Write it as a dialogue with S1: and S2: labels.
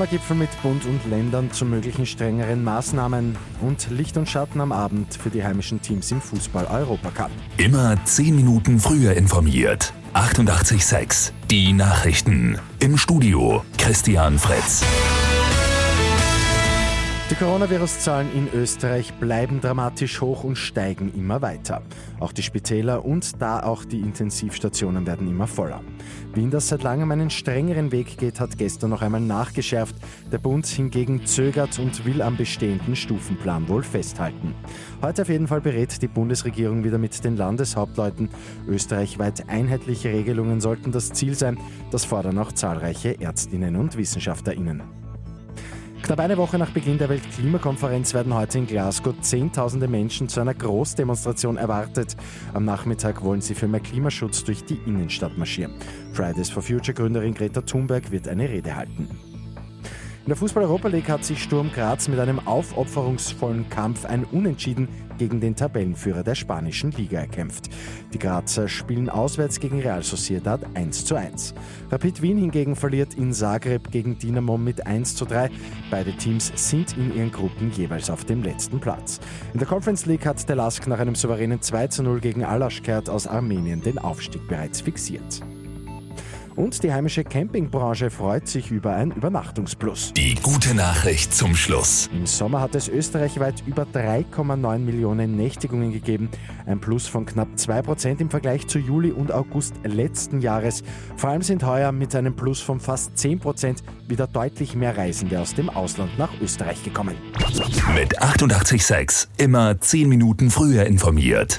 S1: Corona-Gipfel mit Bund und Ländern zu möglichen strengeren Maßnahmen und Licht und Schatten am Abend für die heimischen Teams im Fußball-Europacup.
S2: Immer 10 Minuten früher informiert. 88.6 Die Nachrichten. Im Studio Christian Fritz.
S1: Die Coronavirus-Zahlen in Österreich bleiben dramatisch hoch und steigen immer weiter. Auch die Spitäler und da auch die Intensivstationen werden immer voller. Wien, das seit langem einen strengeren Weg geht, hat gestern noch einmal nachgeschärft. Der Bund hingegen zögert und will am bestehenden Stufenplan wohl festhalten. Heute auf jeden Fall berät die Bundesregierung wieder mit den Landeshauptleuten. Österreichweit einheitliche Regelungen sollten das Ziel sein. Das fordern auch zahlreiche Ärztinnen und Wissenschaftlerinnen. Knapp eine Woche nach Beginn der Weltklimakonferenz werden heute in Glasgow Zehntausende Menschen zu einer Großdemonstration erwartet. Am Nachmittag wollen sie für mehr Klimaschutz durch die Innenstadt marschieren. Fridays for Future Gründerin Greta Thunberg wird eine Rede halten. In der Fußball-Europa League hat sich Sturm Graz mit einem aufopferungsvollen Kampf ein Unentschieden gegen den Tabellenführer der spanischen Liga erkämpft. Die Grazer spielen auswärts gegen Real Sociedad 1 zu 1. Rapid Wien hingegen verliert in Zagreb gegen Dinamo mit 1 zu 3. Beide Teams sind in ihren Gruppen jeweils auf dem letzten Platz. In der Conference League hat der Lask nach einem souveränen 2 zu 0 gegen Alaschkert aus Armenien den Aufstieg bereits fixiert. Und die heimische Campingbranche freut sich über ein Übernachtungsplus.
S2: Die gute Nachricht zum Schluss.
S1: Im Sommer hat es österreichweit über 3,9 Millionen Nächtigungen gegeben. Ein Plus von knapp 2% im Vergleich zu Juli und August letzten Jahres. Vor allem sind heuer mit einem Plus von fast 10% wieder deutlich mehr Reisende aus dem Ausland nach Österreich gekommen.
S2: Mit 886 immer 10 Minuten früher informiert.